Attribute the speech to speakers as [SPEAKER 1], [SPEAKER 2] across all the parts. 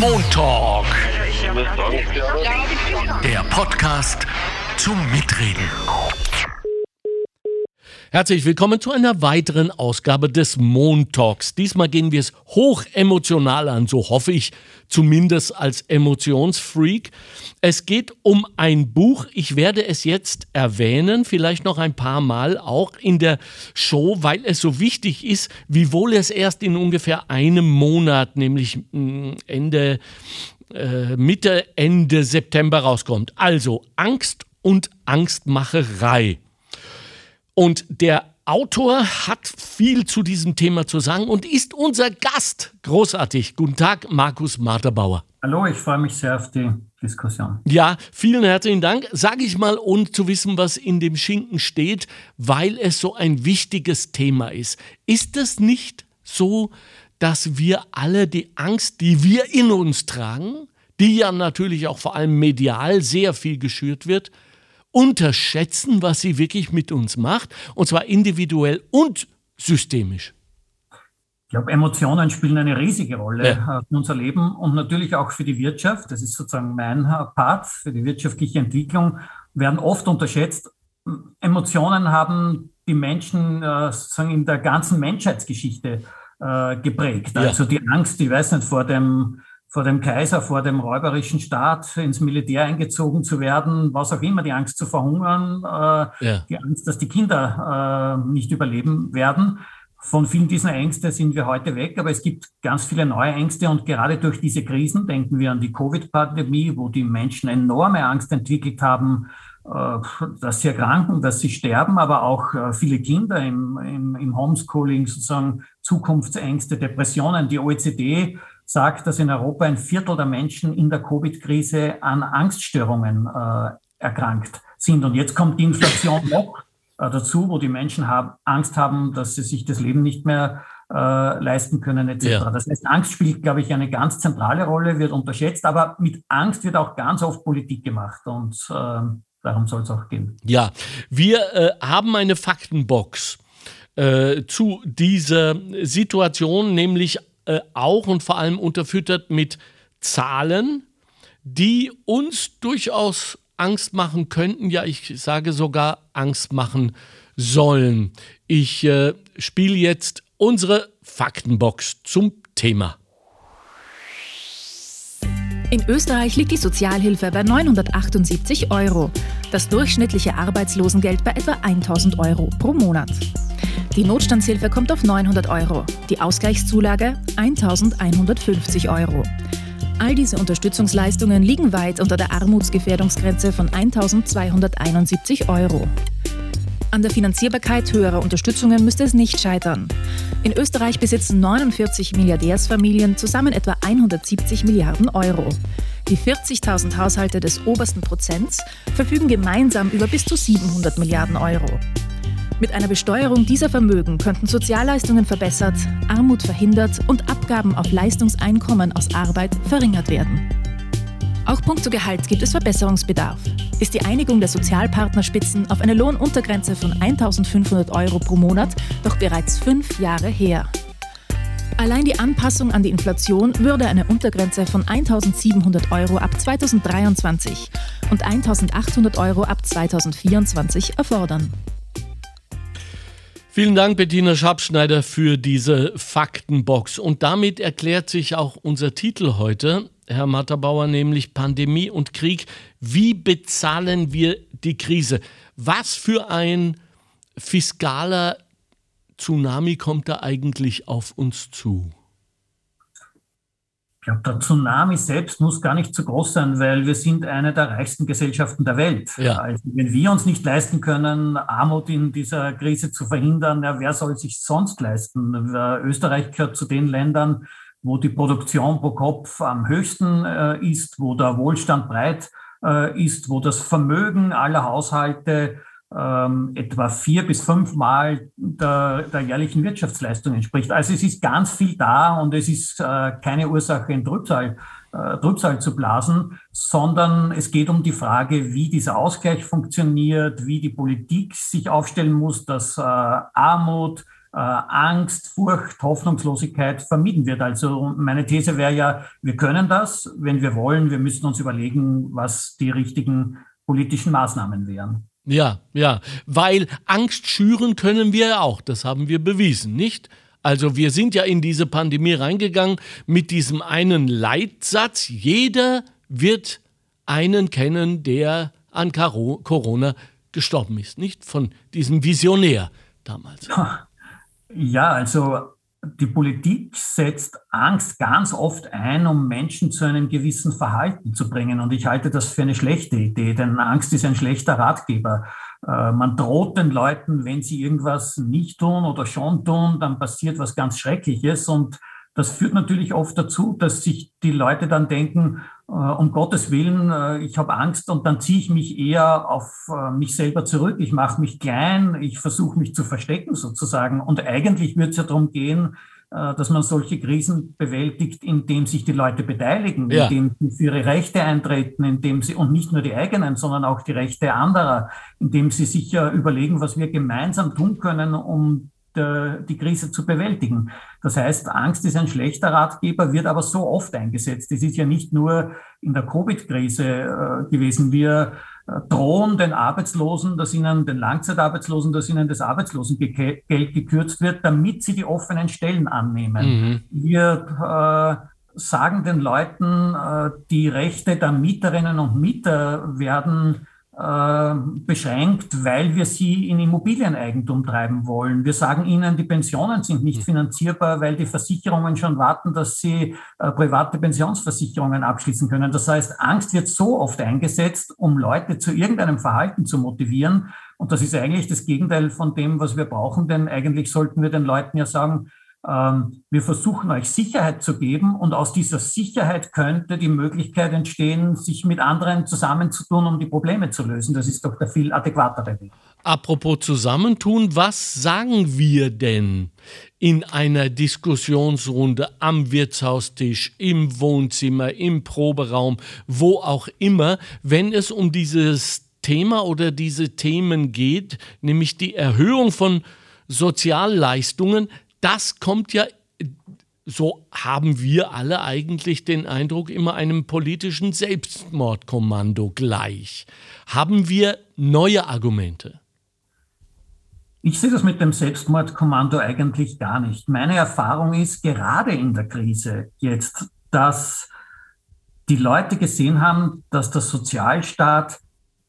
[SPEAKER 1] Montalk. Der Podcast zum Mitreden.
[SPEAKER 2] Herzlich willkommen zu einer weiteren Ausgabe des Montalks. Diesmal gehen wir es hoch emotional an, so hoffe ich zumindest als Emotionsfreak. Es geht um ein Buch, ich werde es jetzt erwähnen, vielleicht noch ein paar Mal auch in der Show, weil es so wichtig ist, wiewohl es erst in ungefähr einem Monat, nämlich mm, Ende, äh, Mitte, Ende September rauskommt. Also Angst und Angstmacherei. Und der Autor hat viel zu diesem Thema zu sagen und ist unser Gast. Großartig. Guten Tag, Markus Marterbauer.
[SPEAKER 3] Hallo, ich freue mich sehr auf die Diskussion.
[SPEAKER 2] Ja, vielen herzlichen Dank. Sage ich mal, ohne zu wissen, was in dem Schinken steht, weil es so ein wichtiges Thema ist. Ist es nicht so, dass wir alle die Angst, die wir in uns tragen, die ja natürlich auch vor allem medial sehr viel geschürt wird, unterschätzen, was sie wirklich mit uns macht, und zwar individuell und systemisch.
[SPEAKER 3] Ich glaube, Emotionen spielen eine riesige Rolle ja. Äh, in unser Leben und natürlich auch für die Wirtschaft. Das ist sozusagen mein äh, Part für die wirtschaftliche Entwicklung. Werden oft unterschätzt. Emotionen haben die Menschen äh, sozusagen in der ganzen Menschheitsgeschichte geprägt. Ja. Also die Angst, ich weiß nicht, vor dem vor dem Kaiser, vor dem räuberischen Staat ins Militär eingezogen zu werden, was auch immer, die Angst zu verhungern, äh, ja. die Angst, dass die Kinder äh, nicht überleben werden. Von vielen dieser Ängste sind wir heute weg, aber es gibt ganz viele neue Ängste und gerade durch diese Krisen, denken wir an die Covid-Pandemie, wo die Menschen enorme Angst entwickelt haben, äh, dass sie erkranken, dass sie sterben, aber auch äh, viele Kinder im, im, im Homeschooling sozusagen Zukunftsängste, Depressionen. Die OECD sagt, dass in Europa ein Viertel der Menschen in der Covid-Krise an Angststörungen äh, erkrankt sind. Und jetzt kommt die Inflation noch äh, dazu, wo die Menschen haben, Angst haben, dass sie sich das Leben nicht mehr äh, leisten können etc. Ja. Das heißt, Angst spielt, glaube ich, eine ganz zentrale Rolle, wird unterschätzt, aber mit Angst wird auch ganz oft Politik gemacht und äh, darum soll es auch gehen.
[SPEAKER 2] Ja, wir äh, haben eine Faktenbox. Äh, zu dieser Situation, nämlich äh, auch und vor allem unterfüttert mit Zahlen, die uns durchaus Angst machen könnten, ja, ich sage sogar Angst machen sollen. Ich äh, spiele jetzt unsere Faktenbox zum Thema.
[SPEAKER 4] In Österreich liegt die Sozialhilfe bei 978 Euro, das durchschnittliche Arbeitslosengeld bei etwa 1000 Euro pro Monat. Die Notstandshilfe kommt auf 900 Euro, die Ausgleichszulage 1150 Euro. All diese Unterstützungsleistungen liegen weit unter der Armutsgefährdungsgrenze von 1271 Euro. An der Finanzierbarkeit höherer Unterstützungen müsste es nicht scheitern. In Österreich besitzen 49 Milliardärsfamilien zusammen etwa 170 Milliarden Euro. Die 40.000 Haushalte des obersten Prozents verfügen gemeinsam über bis zu 700 Milliarden Euro. Mit einer Besteuerung dieser Vermögen könnten Sozialleistungen verbessert, Armut verhindert und Abgaben auf Leistungseinkommen aus Arbeit verringert werden. Auch punkto Gehalt gibt es Verbesserungsbedarf. Ist die Einigung der Sozialpartnerspitzen auf eine Lohnuntergrenze von 1.500 Euro pro Monat doch bereits fünf Jahre her. Allein die Anpassung an die Inflation würde eine Untergrenze von 1.700 Euro ab 2023 und 1.800 Euro ab 2024 erfordern.
[SPEAKER 2] Vielen Dank, Bettina Schabschneider, für diese Faktenbox. Und damit erklärt sich auch unser Titel heute, Herr Matterbauer, nämlich Pandemie und Krieg. Wie bezahlen wir die Krise? Was für ein fiskaler Tsunami kommt da eigentlich auf uns zu?
[SPEAKER 3] Ich glaube, der Tsunami selbst muss gar nicht so groß sein, weil wir sind eine der reichsten Gesellschaften der Welt. Ja. Also wenn wir uns nicht leisten können, Armut in dieser Krise zu verhindern, ja, wer soll sich sonst leisten? Österreich gehört zu den Ländern, wo die Produktion pro Kopf am höchsten äh, ist, wo der Wohlstand breit äh, ist, wo das Vermögen aller Haushalte ähm, etwa vier bis fünfmal der, der jährlichen Wirtschaftsleistung entspricht. Also es ist ganz viel da und es ist äh, keine Ursache, in Trübsal, äh, Trübsal zu blasen, sondern es geht um die Frage, wie dieser Ausgleich funktioniert, wie die Politik sich aufstellen muss, dass äh, Armut, Angst, Furcht, Hoffnungslosigkeit vermieden wird. Also meine These wäre ja, wir können das, wenn wir wollen. Wir müssen uns überlegen, was die richtigen politischen Maßnahmen wären.
[SPEAKER 2] Ja, ja, weil Angst schüren können wir ja auch, das haben wir bewiesen, nicht? Also wir sind ja in diese Pandemie reingegangen mit diesem einen Leitsatz, jeder wird einen kennen, der an Corona gestorben ist, nicht? Von diesem Visionär damals.
[SPEAKER 3] Ja, also die Politik setzt Angst ganz oft ein, um Menschen zu einem gewissen Verhalten zu bringen. Und ich halte das für eine schlechte Idee, denn Angst ist ein schlechter Ratgeber. Äh, man droht den Leuten, wenn sie irgendwas nicht tun oder schon tun, dann passiert was ganz Schreckliches. Und das führt natürlich oft dazu, dass sich die Leute dann denken, äh, um Gottes Willen, äh, ich habe Angst und dann ziehe ich mich eher auf äh, mich selber zurück. Ich mache mich klein, ich versuche mich zu verstecken sozusagen. Und eigentlich würde es ja darum gehen, dass man solche Krisen bewältigt, indem sich die Leute beteiligen, ja. indem sie für ihre Rechte eintreten, indem sie, und nicht nur die eigenen, sondern auch die Rechte anderer, indem sie sich ja überlegen, was wir gemeinsam tun können, um die Krise zu bewältigen. Das heißt, Angst ist ein schlechter Ratgeber, wird aber so oft eingesetzt. Es ist ja nicht nur in der Covid-Krise äh, gewesen. Wir äh, drohen den Arbeitslosen, dass ihnen, den Langzeitarbeitslosen, dass ihnen das Arbeitslosengeld gekürzt wird, damit sie die offenen Stellen annehmen. Mhm. Wir äh, sagen den Leuten, äh, die Rechte der Mieterinnen und Mieter werden äh, beschränkt, weil wir sie in Immobilieneigentum treiben wollen. Wir sagen ihnen, die Pensionen sind nicht hm. finanzierbar, weil die Versicherungen schon warten, dass sie äh, private Pensionsversicherungen abschließen können. Das heißt, Angst wird so oft eingesetzt, um Leute zu irgendeinem Verhalten zu motivieren. Und das ist eigentlich das Gegenteil von dem, was wir brauchen, denn eigentlich sollten wir den Leuten ja sagen, wir versuchen euch Sicherheit zu geben und aus dieser Sicherheit könnte die Möglichkeit entstehen, sich mit anderen zusammenzutun, um die Probleme zu lösen. Das ist doch der viel adäquatere Weg.
[SPEAKER 2] Apropos Zusammentun, was sagen wir denn in einer Diskussionsrunde am Wirtshaustisch, im Wohnzimmer, im Proberaum, wo auch immer, wenn es um dieses Thema oder diese Themen geht, nämlich die Erhöhung von Sozialleistungen, das kommt ja, so haben wir alle eigentlich den Eindruck, immer einem politischen Selbstmordkommando gleich. Haben wir neue Argumente?
[SPEAKER 3] Ich sehe das mit dem Selbstmordkommando eigentlich gar nicht. Meine Erfahrung ist gerade in der Krise jetzt, dass die Leute gesehen haben, dass der Sozialstaat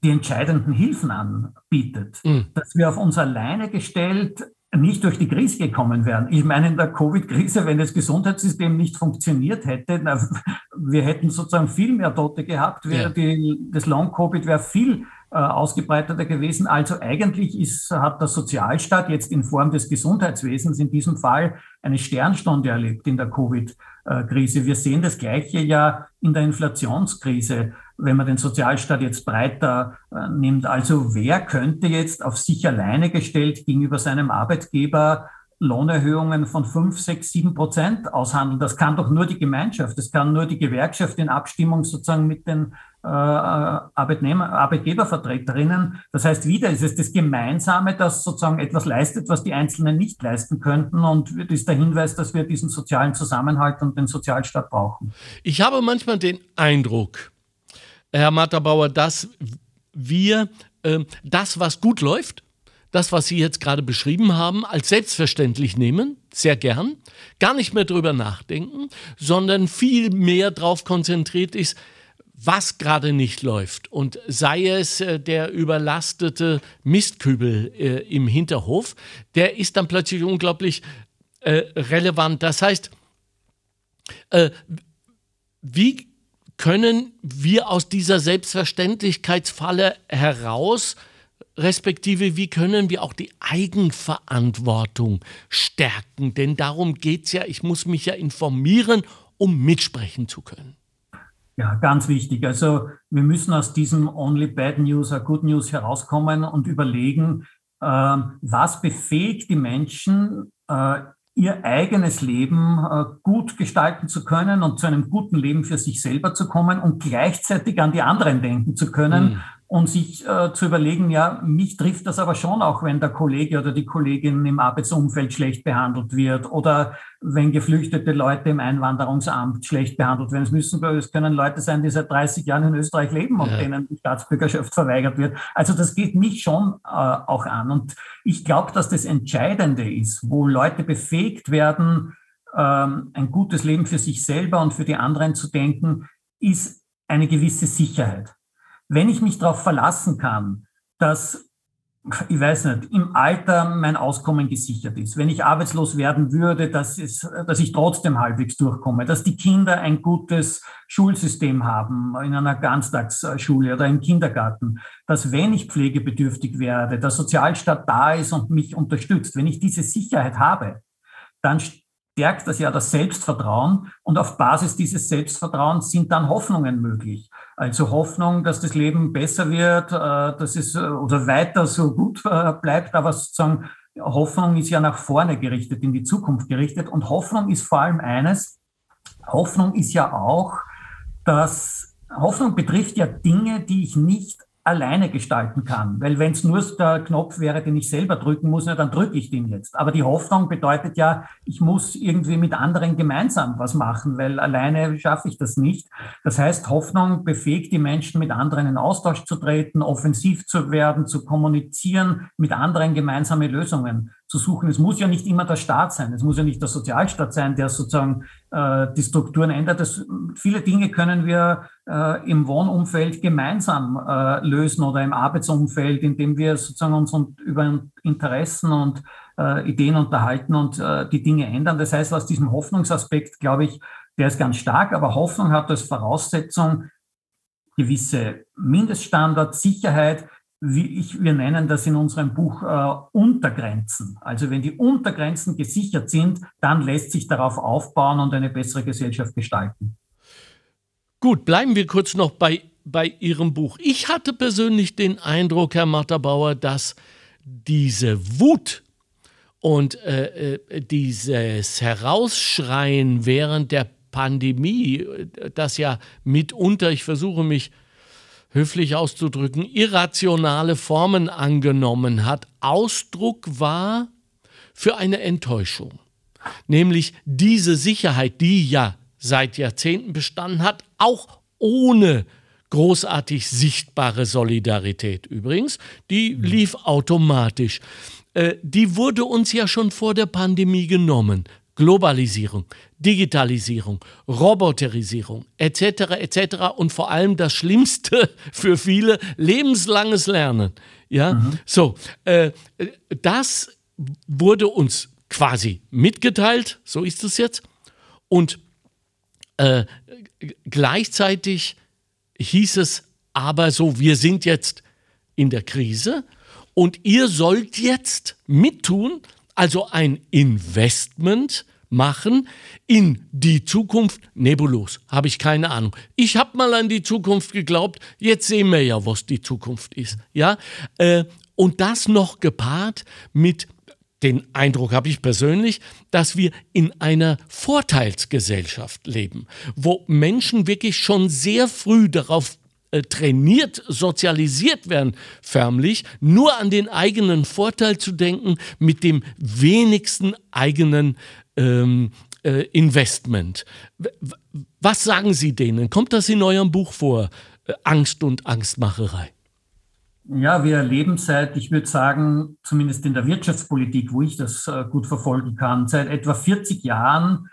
[SPEAKER 3] die entscheidenden Hilfen anbietet, mhm. dass wir auf uns alleine gestellt nicht durch die Krise gekommen wären. Ich meine, in der Covid-Krise, wenn das Gesundheitssystem nicht funktioniert hätte, na, wir hätten sozusagen viel mehr Tote gehabt, wäre ja. die, das Long-Covid wäre viel äh, ausgebreiteter gewesen. Also eigentlich ist, hat der Sozialstaat jetzt in Form des Gesundheitswesens in diesem Fall eine Sternstunde erlebt in der Covid-Krise. Wir sehen das Gleiche ja in der Inflationskrise wenn man den Sozialstaat jetzt breiter äh, nimmt. Also wer könnte jetzt auf sich alleine gestellt gegenüber seinem Arbeitgeber Lohnerhöhungen von 5, 6, 7 Prozent aushandeln? Das kann doch nur die Gemeinschaft, das kann nur die Gewerkschaft in Abstimmung sozusagen mit den äh, Arbeitnehmer, Arbeitgebervertreterinnen. Das heißt, wieder ist es das Gemeinsame, das sozusagen etwas leistet, was die Einzelnen nicht leisten könnten. Und das ist der Hinweis, dass wir diesen sozialen Zusammenhalt und den Sozialstaat brauchen.
[SPEAKER 2] Ich habe manchmal den Eindruck, Herr Matterbauer, dass wir äh, das, was gut läuft, das, was Sie jetzt gerade beschrieben haben, als selbstverständlich nehmen, sehr gern, gar nicht mehr drüber nachdenken, sondern viel mehr darauf konzentriert ist, was gerade nicht läuft. Und sei es äh, der überlastete Mistkübel äh, im Hinterhof, der ist dann plötzlich unglaublich äh, relevant. Das heißt, äh, wie können wir aus dieser Selbstverständlichkeitsfalle heraus, respektive wie können wir auch die Eigenverantwortung stärken? Denn darum geht es ja, ich muss mich ja informieren, um mitsprechen zu können.
[SPEAKER 3] Ja, ganz wichtig. Also wir müssen aus diesem Only Bad News or Good News herauskommen und überlegen, äh, was befähigt die Menschen, äh, ihr eigenes Leben äh, gut gestalten zu können und zu einem guten Leben für sich selber zu kommen und gleichzeitig an die anderen denken zu können. Mhm. Und sich äh, zu überlegen, ja, mich trifft das aber schon auch, wenn der Kollege oder die Kollegin im Arbeitsumfeld schlecht behandelt wird oder wenn geflüchtete Leute im Einwanderungsamt schlecht behandelt werden. Es müssen, es können Leute sein, die seit 30 Jahren in Österreich leben und ja. denen die Staatsbürgerschaft verweigert wird. Also das geht mich schon äh, auch an. Und ich glaube, dass das Entscheidende ist, wo Leute befähigt werden, ähm, ein gutes Leben für sich selber und für die anderen zu denken, ist eine gewisse Sicherheit wenn ich mich darauf verlassen kann, dass, ich weiß nicht, im Alter mein Auskommen gesichert ist, wenn ich arbeitslos werden würde, dass, es, dass ich trotzdem halbwegs durchkomme, dass die Kinder ein gutes Schulsystem haben in einer Ganztagsschule oder im Kindergarten, dass wenn ich pflegebedürftig werde, der Sozialstaat da ist und mich unterstützt, wenn ich diese Sicherheit habe, dann stärkt das ja das Selbstvertrauen und auf Basis dieses Selbstvertrauens sind dann Hoffnungen möglich. Also Hoffnung, dass das Leben besser wird, äh, dass es äh, oder weiter so gut äh, bleibt, aber sozusagen Hoffnung ist ja nach vorne gerichtet, in die Zukunft gerichtet. Und Hoffnung ist vor allem eines, Hoffnung ist ja auch, dass Hoffnung betrifft ja Dinge, die ich nicht alleine gestalten kann. Weil wenn es nur der Knopf wäre, den ich selber drücken muss, dann drücke ich den jetzt. Aber die Hoffnung bedeutet ja, ich muss irgendwie mit anderen gemeinsam was machen, weil alleine schaffe ich das nicht. Das heißt, Hoffnung befähigt die Menschen, mit anderen in Austausch zu treten, offensiv zu werden, zu kommunizieren, mit anderen gemeinsame Lösungen zu suchen. Es muss ja nicht immer der Staat sein, es muss ja nicht der Sozialstaat sein, der sozusagen äh, die Strukturen ändert. Das, viele Dinge können wir äh, im Wohnumfeld gemeinsam äh, lösen oder im Arbeitsumfeld, indem wir sozusagen uns und über Interessen und äh, Ideen unterhalten und äh, die Dinge ändern. Das heißt, aus diesem Hoffnungsaspekt, glaube ich, der ist ganz stark, aber Hoffnung hat als Voraussetzung gewisse Mindeststandards, Sicherheit, wie ich, wir nennen das in unserem Buch äh, Untergrenzen. Also wenn die Untergrenzen gesichert sind, dann lässt sich darauf aufbauen und eine bessere Gesellschaft gestalten.
[SPEAKER 2] Gut, bleiben wir kurz noch bei, bei Ihrem Buch. Ich hatte persönlich den Eindruck, Herr Matterbauer, dass diese Wut und äh, äh dieses Herausschreien während der Pandemie, äh, das ja mitunter, ich versuche mich höflich auszudrücken, irrationale Formen angenommen hat, Ausdruck war für eine Enttäuschung. Nämlich diese Sicherheit, die ja seit Jahrzehnten bestanden hat, auch ohne großartig sichtbare Solidarität übrigens, die lief automatisch. Äh, die wurde uns ja schon vor der Pandemie genommen. Globalisierung, Digitalisierung, Roboterisierung etc. etc. und vor allem das Schlimmste für viele lebenslanges Lernen. Ja, mhm. so äh, das wurde uns quasi mitgeteilt, so ist es jetzt und äh, gleichzeitig hieß es aber so, wir sind jetzt in der Krise und ihr sollt jetzt mittun, also ein Investment machen in die Zukunft. Nebulos, habe ich keine Ahnung. Ich habe mal an die Zukunft geglaubt, jetzt sehen wir ja, was die Zukunft ist. Ja? Äh, und das noch gepaart mit den Eindruck habe ich persönlich, dass wir in einer Vorteilsgesellschaft leben, wo Menschen wirklich schon sehr früh darauf äh, trainiert, sozialisiert werden, förmlich, nur an den eigenen Vorteil zu denken, mit dem wenigsten eigenen ähm, äh, Investment. Was sagen Sie denen? Kommt das in eurem Buch vor? Äh, Angst und Angstmacherei.
[SPEAKER 3] Ja, wir erleben seit, ich würde sagen, zumindest in der Wirtschaftspolitik, wo ich das äh, gut verfolgen kann, seit etwa 40 Jahren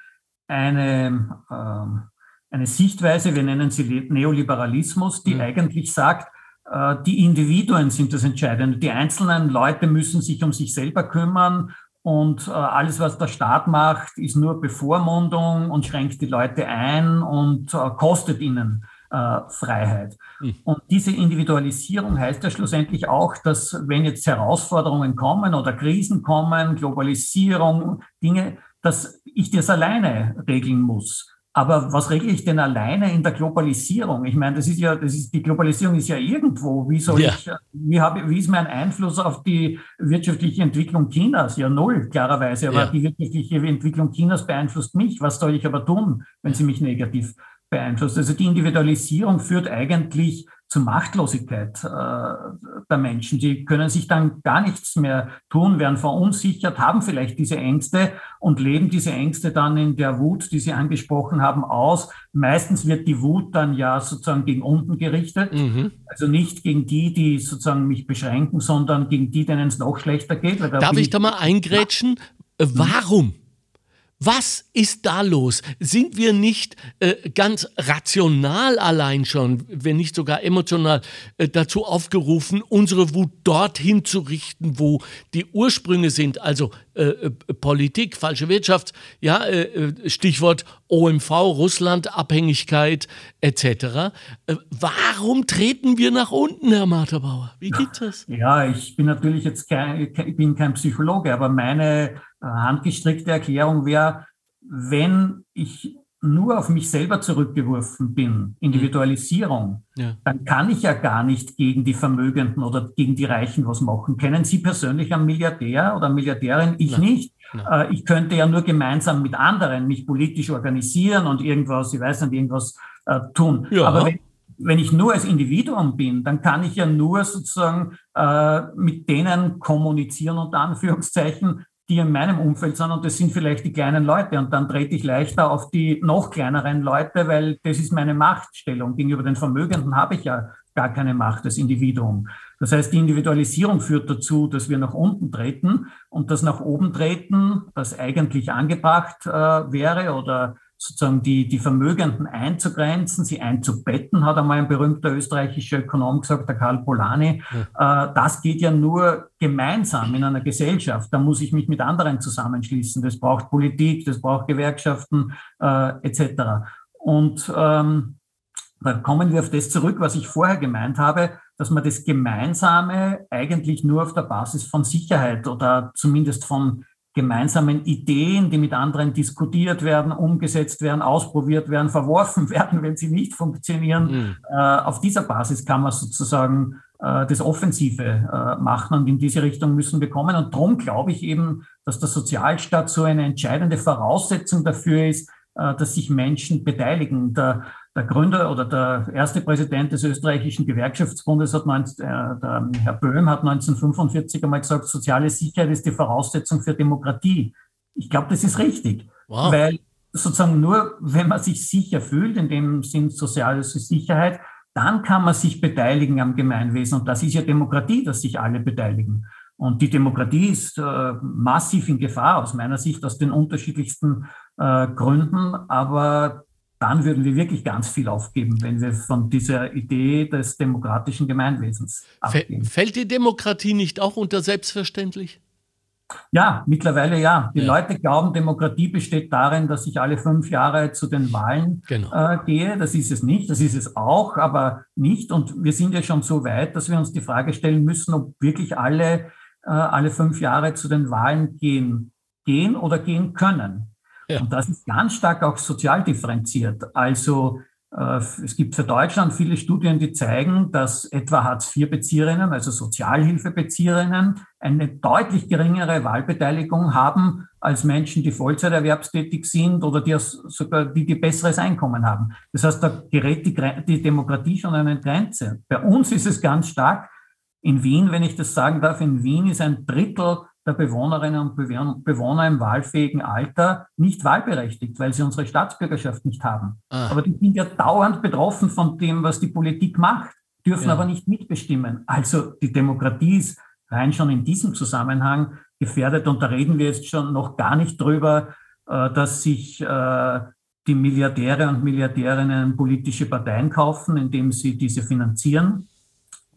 [SPEAKER 3] eine äh, eine Sichtweise, wir nennen sie Neoliberalismus, die mhm. eigentlich sagt, äh, die Individuen sind das Entscheidende. Die einzelnen Leute müssen sich um sich selber kümmern und äh, alles, was der Staat macht, ist nur Bevormundung und schränkt die Leute ein und äh, kostet ihnen Freiheit. Mhm. Und diese Individualisierung heißt ja schlussendlich auch, dass wenn jetzt Herausforderungen kommen oder Krisen kommen, Globalisierung, Dinge, dass ich das alleine regeln muss. Aber was regle ich denn alleine in der Globalisierung? Ich meine, das ist ja, das ist, die Globalisierung ist ja irgendwo. Wie soll ja. ich, wie, habe, wie ist mein Einfluss auf die wirtschaftliche Entwicklung Chinas? Ja, null, klarerweise. Aber ja. die wirtschaftliche Entwicklung Chinas beeinflusst mich. Was soll ich aber tun, wenn sie mich negativ beeinflusst. Also die Individualisierung führt eigentlich zur Machtlosigkeit äh, der Menschen. Die können sich dann gar nichts mehr tun, werden verunsichert, haben vielleicht diese Ängste und leben diese Ängste dann in der Wut, die Sie angesprochen haben, aus. Meistens wird die Wut dann ja sozusagen gegen unten gerichtet. Mhm. Also nicht gegen die, die sozusagen mich beschränken, sondern gegen die, denen es noch schlechter geht.
[SPEAKER 2] Darf ich da mal eingrätschen? Ja. Warum? Was ist da los? Sind wir nicht äh, ganz rational allein schon, wenn nicht sogar emotional, äh, dazu aufgerufen, unsere Wut dorthin zu richten, wo die Ursprünge sind? Also äh, äh Politik, falsche Wirtschaft, ja, äh, Stichwort OMV, Russland, Abhängigkeit etc. warum treten wir nach unten, Herr Marterbauer? Wie geht das?
[SPEAKER 3] Ja, ich bin natürlich jetzt kein, ich bin kein Psychologe, aber meine handgestrickte Erklärung wäre, wenn ich nur auf mich selber zurückgeworfen bin, Individualisierung, ja. dann kann ich ja gar nicht gegen die Vermögenden oder gegen die Reichen was machen. Kennen Sie persönlich einen Milliardär oder Milliardärin? Ich Nein. nicht. Nein. Äh, ich könnte ja nur gemeinsam mit anderen mich politisch organisieren und irgendwas, ich weiß nicht, irgendwas äh, tun. Ja. Aber wenn, wenn ich nur als Individuum bin, dann kann ich ja nur sozusagen äh, mit denen kommunizieren, unter Anführungszeichen, die in meinem Umfeld sind und das sind vielleicht die kleinen Leute und dann trete ich leichter auf die noch kleineren Leute, weil das ist meine Machtstellung. Gegenüber den Vermögenden habe ich ja gar keine Macht als Individuum. Das heißt, die Individualisierung führt dazu, dass wir nach unten treten und das nach oben treten, das eigentlich angebracht äh, wäre oder sozusagen die, die Vermögenden einzugrenzen, sie einzubetten, hat einmal ein berühmter österreichischer Ökonom gesagt, der Karl Polanyi. Ja. Äh, das geht ja nur gemeinsam in einer Gesellschaft. Da muss ich mich mit anderen zusammenschließen. Das braucht Politik, das braucht Gewerkschaften äh, etc. Und ähm, da kommen wir auf das zurück, was ich vorher gemeint habe, dass man das Gemeinsame eigentlich nur auf der Basis von Sicherheit oder zumindest von gemeinsamen Ideen, die mit anderen diskutiert werden, umgesetzt werden, ausprobiert werden, verworfen werden, wenn sie nicht funktionieren. Mhm. Äh, auf dieser Basis kann man sozusagen äh, das Offensive äh, machen und in diese Richtung müssen wir kommen. Und darum glaube ich eben, dass der Sozialstaat so eine entscheidende Voraussetzung dafür ist, dass sich Menschen beteiligen. Der, der Gründer oder der erste Präsident des österreichischen Gewerkschaftsbundes, hat 19, äh, der Herr Böhm, hat 1945 einmal gesagt, soziale Sicherheit ist die Voraussetzung für Demokratie. Ich glaube, das ist richtig, wow. weil sozusagen nur, wenn man sich sicher fühlt, in dem Sinn soziale Sicherheit, dann kann man sich beteiligen am Gemeinwesen. Und das ist ja Demokratie, dass sich alle beteiligen. Und die Demokratie ist äh, massiv in Gefahr aus meiner Sicht aus den unterschiedlichsten äh, Gründen. Aber dann würden wir wirklich ganz viel aufgeben, wenn wir von dieser Idee des demokratischen Gemeinwesens abgehen.
[SPEAKER 2] Fällt die Demokratie nicht auch unter selbstverständlich?
[SPEAKER 3] Ja, mittlerweile ja. Die ja. Leute glauben, Demokratie besteht darin, dass ich alle fünf Jahre zu den Wahlen genau. äh, gehe. Das ist es nicht. Das ist es auch, aber nicht. Und wir sind ja schon so weit, dass wir uns die Frage stellen müssen, ob wirklich alle äh, alle fünf Jahre zu den Wahlen gehen, gehen oder gehen können. Und das ist ganz stark auch sozial differenziert. Also äh, es gibt für Deutschland viele Studien, die zeigen, dass etwa Hartz-IV-Bezieherinnen, also Sozialhilfebezieherinnen, eine deutlich geringere Wahlbeteiligung haben als Menschen, die Vollzeiterwerbstätig sind oder die sogar die, die besseres Einkommen haben. Das heißt, da gerät die, die Demokratie schon an eine Grenze. Bei uns ist es ganz stark. In Wien, wenn ich das sagen darf, in Wien ist ein Drittel der Bewohnerinnen und Bewohner im wahlfähigen Alter nicht wahlberechtigt, weil sie unsere Staatsbürgerschaft nicht haben. Ah. Aber die sind ja dauernd betroffen von dem, was die Politik macht, dürfen ja. aber nicht mitbestimmen. Also die Demokratie ist rein schon in diesem Zusammenhang gefährdet. Und da reden wir jetzt schon noch gar nicht drüber, äh, dass sich äh, die Milliardäre und Milliardärinnen politische Parteien kaufen, indem sie diese finanzieren,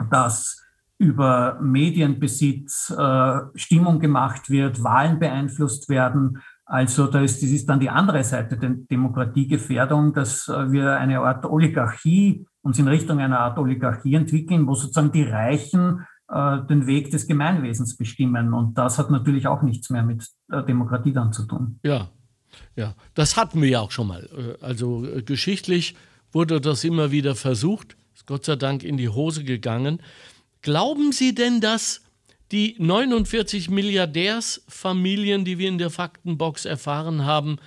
[SPEAKER 3] dass über Medienbesitz äh, Stimmung gemacht wird, Wahlen beeinflusst werden. Also da ist, das ist dann die andere Seite der Demokratiegefährdung, dass äh, wir eine Art Oligarchie, uns in Richtung einer Art Oligarchie entwickeln, wo sozusagen die Reichen äh, den Weg des Gemeinwesens bestimmen. Und das hat natürlich auch nichts mehr mit äh, Demokratie dann zu tun.
[SPEAKER 2] Ja, ja, das hatten wir ja auch schon mal. Äh, also äh, geschichtlich wurde das immer wieder versucht, ist Gott sei Dank in die Hose gegangen. Glauben Sie denn, dass die 49 Milliardärsfamilien, die wir in der Faktenbox erfahren haben,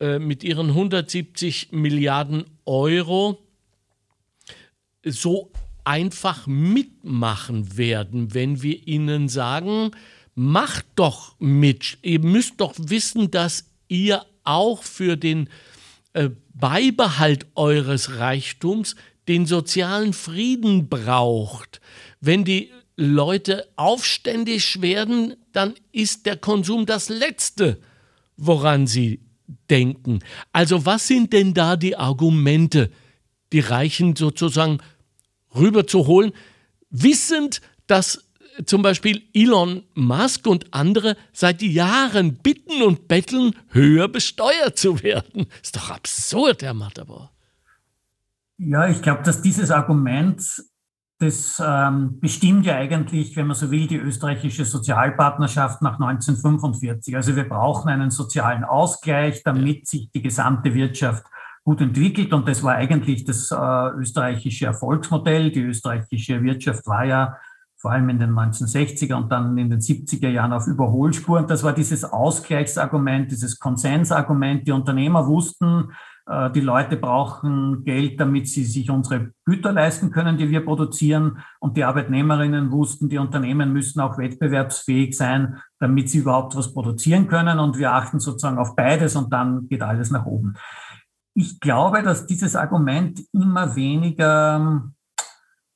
[SPEAKER 2] äh, mit ihren 170 Milliarden Euro so einfach mitmachen werden, wenn wir ihnen sagen, macht doch mit, ihr müsst doch wissen, dass ihr auch für den äh, Beibehalt eures Reichtums den sozialen Frieden braucht. Wenn die Leute aufständig werden, dann ist der Konsum das Letzte, woran sie denken. Also was sind denn da die Argumente, die Reichen sozusagen rüberzuholen, wissend, dass zum Beispiel Elon Musk und andere seit Jahren bitten und betteln, höher besteuert zu werden. Ist doch absurd, Herr Matterbauer.
[SPEAKER 3] Ja, ich glaube, dass dieses Argument, das ähm, bestimmt ja eigentlich, wenn man so will, die österreichische Sozialpartnerschaft nach 1945. Also wir brauchen einen sozialen Ausgleich, damit sich die gesamte Wirtschaft gut entwickelt. Und das war eigentlich das äh, österreichische Erfolgsmodell. Die österreichische Wirtschaft war ja vor allem in den 1960er und dann in den 70er Jahren auf Überholspuren. Das war dieses Ausgleichsargument, dieses Konsensargument. Die Unternehmer wussten, die Leute brauchen Geld, damit sie sich unsere Güter leisten können, die wir produzieren. Und die Arbeitnehmerinnen wussten, die Unternehmen müssen auch wettbewerbsfähig sein, damit sie überhaupt was produzieren können. Und wir achten sozusagen auf beides und dann geht alles nach oben. Ich glaube, dass dieses Argument immer weniger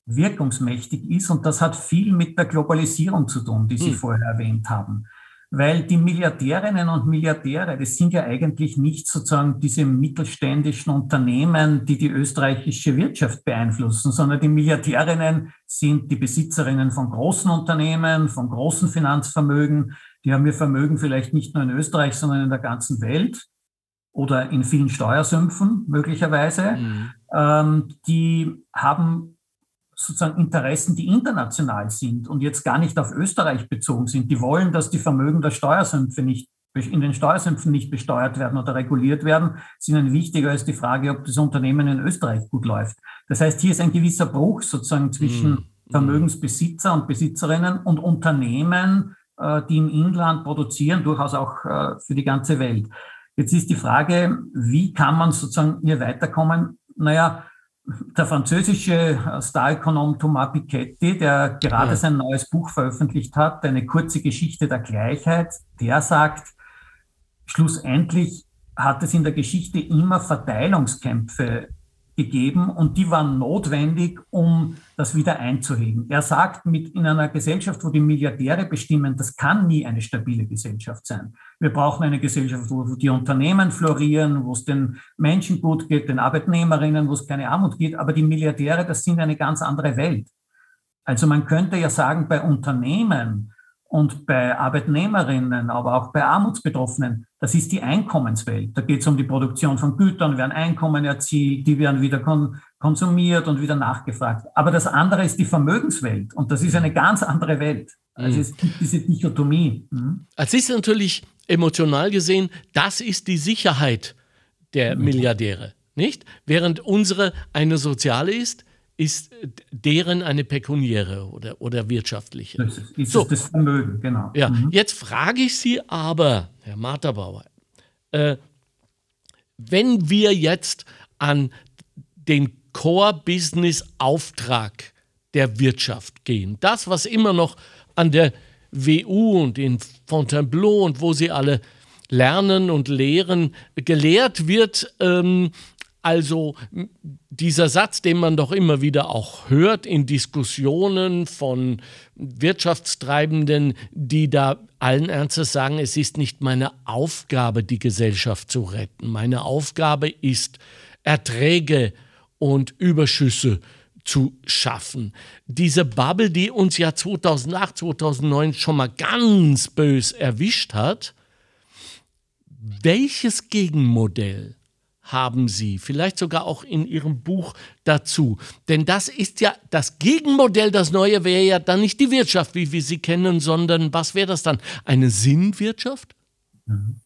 [SPEAKER 3] wirkungsmächtig ist. Und das hat viel mit der Globalisierung zu tun, die Sie hm. vorher erwähnt haben. Weil die Milliardärinnen und Milliardäre, das sind ja eigentlich nicht sozusagen diese mittelständischen Unternehmen, die die österreichische Wirtschaft beeinflussen, sondern die Milliardärinnen sind die Besitzerinnen von großen Unternehmen, von großen Finanzvermögen. Die haben ihr Vermögen vielleicht nicht nur in Österreich, sondern in der ganzen Welt oder in vielen Steuersümpfen möglicherweise. Mhm. Ähm, die haben sozusagen Interessen, die international sind und jetzt gar nicht auf Österreich bezogen sind. Die wollen, dass die Vermögen der Steuersümpfe nicht in den Steuersümpfen nicht besteuert werden oder reguliert werden, sind ihnen wichtiger als die Frage, ob das Unternehmen in Österreich gut läuft. Das heißt, hier ist ein gewisser Bruch sozusagen zwischen mm. Vermögensbesitzer und Besitzerinnen und Unternehmen, äh, die im Inland produzieren, durchaus auch äh, für die ganze Welt. Jetzt ist die Frage, wie kann man sozusagen hier weiterkommen? Naja, der französische Starökonom Thomas Piketty, der gerade ja. sein neues Buch veröffentlicht hat, eine kurze Geschichte der Gleichheit, der sagt, schlussendlich hat es in der Geschichte immer Verteilungskämpfe gegeben und die waren notwendig, um das wieder einzuhegen. Er sagt, mit in einer Gesellschaft, wo die Milliardäre bestimmen, das kann nie eine stabile Gesellschaft sein. Wir brauchen eine Gesellschaft, wo die Unternehmen florieren, wo es den Menschen gut geht, den Arbeitnehmerinnen, wo es keine Armut gibt. Aber die Milliardäre, das sind eine ganz andere Welt. Also man könnte ja sagen, bei Unternehmen und bei Arbeitnehmerinnen, aber auch bei Armutsbetroffenen, das ist die Einkommenswelt. Da geht es um die Produktion von Gütern, werden Einkommen erzielt, die werden wieder konsumiert und wieder nachgefragt. Aber das andere ist die Vermögenswelt und das ist eine ganz andere Welt. Also es gibt diese Dichotomie.
[SPEAKER 2] Mhm. Es ist natürlich emotional gesehen, das ist die Sicherheit der mhm. Milliardäre, nicht? Während unsere eine soziale ist, ist deren eine pekuniäre oder, oder wirtschaftliche.
[SPEAKER 3] Das ist so. das Vermögen, genau.
[SPEAKER 2] Ja, mhm. jetzt frage ich Sie aber, Herr Materbauer, äh, wenn wir jetzt an den Core-Business-Auftrag der Wirtschaft gehen, das, was immer noch an der WU und in Fontainebleau und wo sie alle lernen und lehren, gelehrt wird, ähm, also dieser Satz, den man doch immer wieder auch hört in Diskussionen von Wirtschaftstreibenden, die da allen Ernstes sagen, es ist nicht meine Aufgabe, die Gesellschaft zu retten. Meine Aufgabe ist, Erträge und Überschüsse zu schaffen. Diese Bubble, die uns ja 2008, 2009 schon mal ganz bös erwischt hat, welches Gegenmodell haben Sie, vielleicht sogar auch in Ihrem Buch dazu. Denn das ist ja das Gegenmodell, das neue wäre ja dann nicht die Wirtschaft, wie wir sie kennen, sondern was wäre das dann? Eine Sinnwirtschaft?
[SPEAKER 3] Mhm.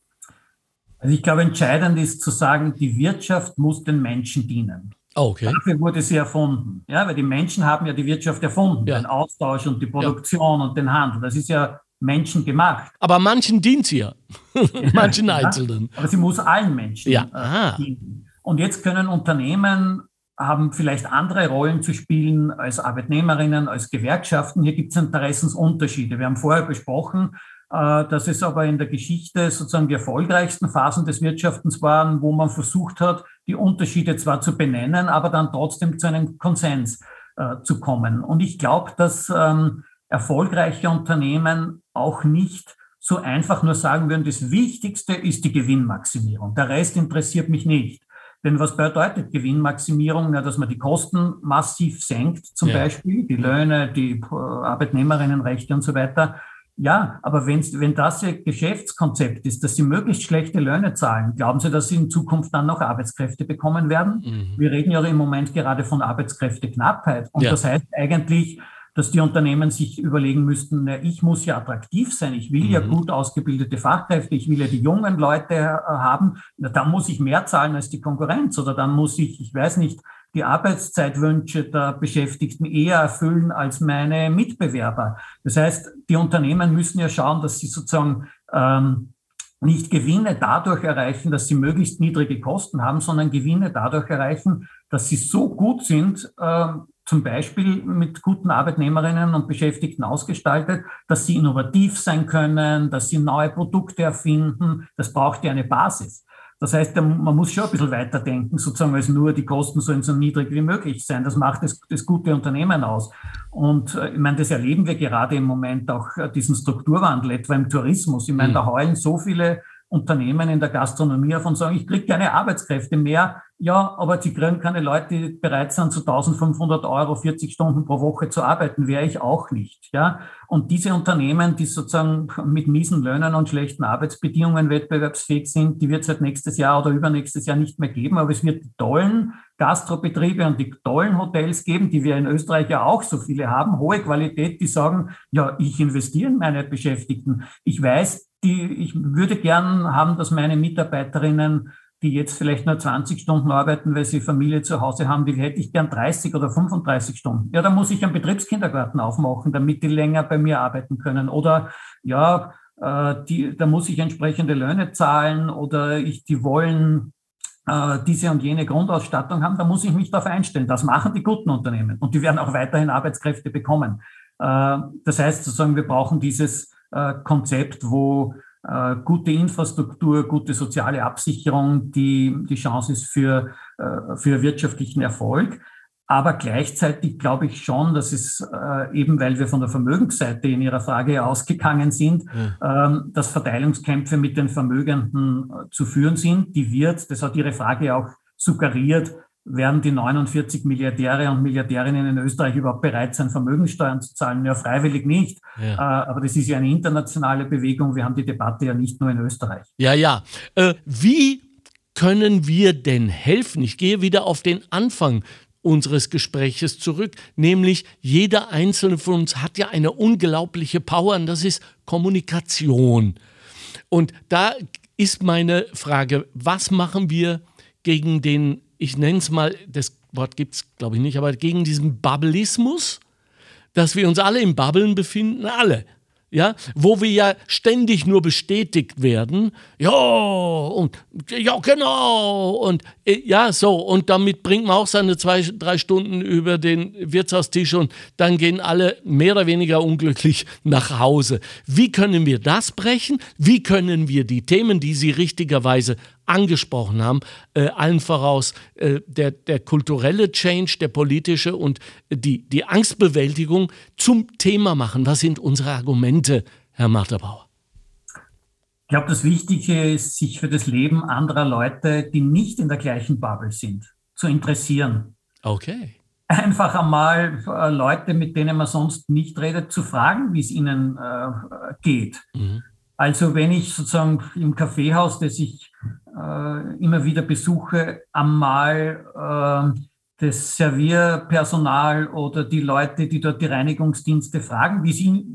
[SPEAKER 3] Also ich glaube, entscheidend ist zu sagen, die Wirtschaft muss den Menschen dienen.
[SPEAKER 2] Okay.
[SPEAKER 3] Dafür wurde sie erfunden. Ja, weil die Menschen haben ja die Wirtschaft erfunden, ja. den Austausch und die Produktion ja. und den Handel. Das ist ja Menschen gemacht.
[SPEAKER 2] Aber manchen dient sie ja, manchen ja, Einzelnen.
[SPEAKER 3] Aber sie muss allen Menschen
[SPEAKER 2] ja.
[SPEAKER 3] äh, dienen. Und jetzt können Unternehmen haben vielleicht andere Rollen zu spielen als Arbeitnehmerinnen, als Gewerkschaften. Hier gibt es Interessensunterschiede. Wir haben vorher besprochen, dass es aber in der Geschichte sozusagen die erfolgreichsten Phasen des Wirtschaftens waren, wo man versucht hat, die Unterschiede zwar zu benennen, aber dann trotzdem zu einem Konsens äh, zu kommen. Und ich glaube, dass ähm, erfolgreiche Unternehmen auch nicht so einfach nur sagen würden, das Wichtigste ist die Gewinnmaximierung. Der Rest interessiert mich nicht. Denn was bedeutet Gewinnmaximierung? Ja, dass man die Kosten massiv senkt, zum ja. Beispiel, die Löhne, die äh, Arbeitnehmerinnenrechte und so weiter. Ja, aber wenn's, wenn das Ihr Geschäftskonzept ist, dass Sie möglichst schlechte Löhne zahlen, glauben Sie, dass Sie in Zukunft dann noch Arbeitskräfte bekommen werden? Mhm. Wir reden ja im Moment gerade von Arbeitskräfteknappheit. Und ja. das heißt eigentlich, dass die Unternehmen sich überlegen müssten, na, ich muss ja attraktiv sein, ich will mhm. ja gut ausgebildete Fachkräfte, ich will ja die jungen Leute äh, haben, na, dann muss ich mehr zahlen als die Konkurrenz oder dann muss ich, ich weiß nicht, die Arbeitszeitwünsche der Beschäftigten eher erfüllen als meine Mitbewerber. Das heißt, die Unternehmen müssen ja schauen, dass sie sozusagen ähm, nicht Gewinne dadurch erreichen, dass sie möglichst niedrige Kosten haben, sondern Gewinne dadurch erreichen, dass sie so gut sind, äh, zum Beispiel mit guten Arbeitnehmerinnen und Beschäftigten ausgestaltet, dass sie innovativ sein können, dass sie neue Produkte erfinden. Das braucht ja eine Basis. Das heißt, man muss schon ein bisschen weiterdenken, sozusagen, als nur die Kosten sollen so niedrig wie möglich sein. Das macht das, das gute Unternehmen aus. Und äh, ich meine, das erleben wir gerade im Moment auch äh, diesen Strukturwandel, etwa im Tourismus. Ich meine, da mhm. heulen so viele Unternehmen in der Gastronomie auf und sagen, ich kriege keine Arbeitskräfte mehr. Ja, aber sie kriegen keine Leute, die bereit sind, zu 1500 Euro 40 Stunden pro Woche zu arbeiten, wäre ich auch nicht. Ja, und diese Unternehmen, die sozusagen mit miesen Löhnen und schlechten Arbeitsbedingungen wettbewerbsfähig sind, die wird es halt nächstes Jahr oder übernächstes Jahr nicht mehr geben. Aber es wird die tollen Gastrobetriebe und die tollen Hotels geben, die wir in Österreich ja auch so viele haben, hohe Qualität, die sagen, ja, ich investiere in meine Beschäftigten. Ich weiß, die, ich würde gern haben, dass meine Mitarbeiterinnen, die jetzt vielleicht nur 20 Stunden arbeiten, weil sie Familie zu Hause haben, die hätte ich gern 30 oder 35 Stunden. Ja, da muss ich einen Betriebskindergarten aufmachen, damit die länger bei mir arbeiten können. Oder ja, äh, die, da muss ich entsprechende Löhne zahlen oder ich, die wollen äh, diese und jene Grundausstattung haben, da muss ich mich darauf einstellen. Das machen die guten Unternehmen und die werden auch weiterhin Arbeitskräfte bekommen. Äh, das heißt sozusagen, wir brauchen dieses äh, Konzept, wo äh, gute Infrastruktur, gute soziale Absicherung die, die Chance ist für, äh, für wirtschaftlichen Erfolg. Aber gleichzeitig glaube ich schon, dass es äh, eben, weil wir von der Vermögensseite in Ihrer Frage ausgegangen sind, ja. ähm, dass Verteilungskämpfe mit den Vermögenden äh, zu führen sind. Die wird, das hat Ihre Frage auch suggeriert, werden die 49 Milliardäre und Milliardärinnen in Österreich überhaupt bereit sein, Vermögensteuern zu zahlen? Ja, freiwillig nicht. Ja. Äh, aber das ist ja eine internationale Bewegung. Wir haben die Debatte ja nicht nur in Österreich.
[SPEAKER 2] Ja, ja. Äh, wie können wir denn helfen? Ich gehe wieder auf den Anfang unseres Gespräches zurück, nämlich jeder einzelne von uns hat ja eine unglaubliche Power und das ist Kommunikation. Und da ist meine Frage, was machen wir gegen den ich nenne es mal, das Wort gibt es glaube ich nicht, aber gegen diesen Babbelismus, dass wir uns alle im Babbeln befinden, alle ja, wo wir ja ständig nur bestätigt werden, ja, und ja, genau, und äh, ja, so, und damit bringt man auch seine zwei, drei Stunden über den Wirtshaustisch und dann gehen alle mehr oder weniger unglücklich nach Hause. Wie können wir das brechen? Wie können wir die Themen, die Sie richtigerweise angesprochen haben, äh, allen voraus äh, der, der kulturelle Change, der politische und die, die Angstbewältigung zum Thema machen? Was sind unsere Argumente, Herr Marterbauer?
[SPEAKER 3] Ich glaube, das Wichtige ist, sich für das Leben anderer Leute, die nicht in der gleichen Bubble sind, zu interessieren.
[SPEAKER 2] Okay.
[SPEAKER 3] Einfach einmal äh, Leute, mit denen man sonst nicht redet, zu fragen, wie es ihnen äh, geht. Mhm. Also wenn ich sozusagen im Kaffeehaus, das ich äh, immer wieder besuche, einmal äh, das Servierpersonal oder die Leute, die dort die Reinigungsdienste fragen, wie,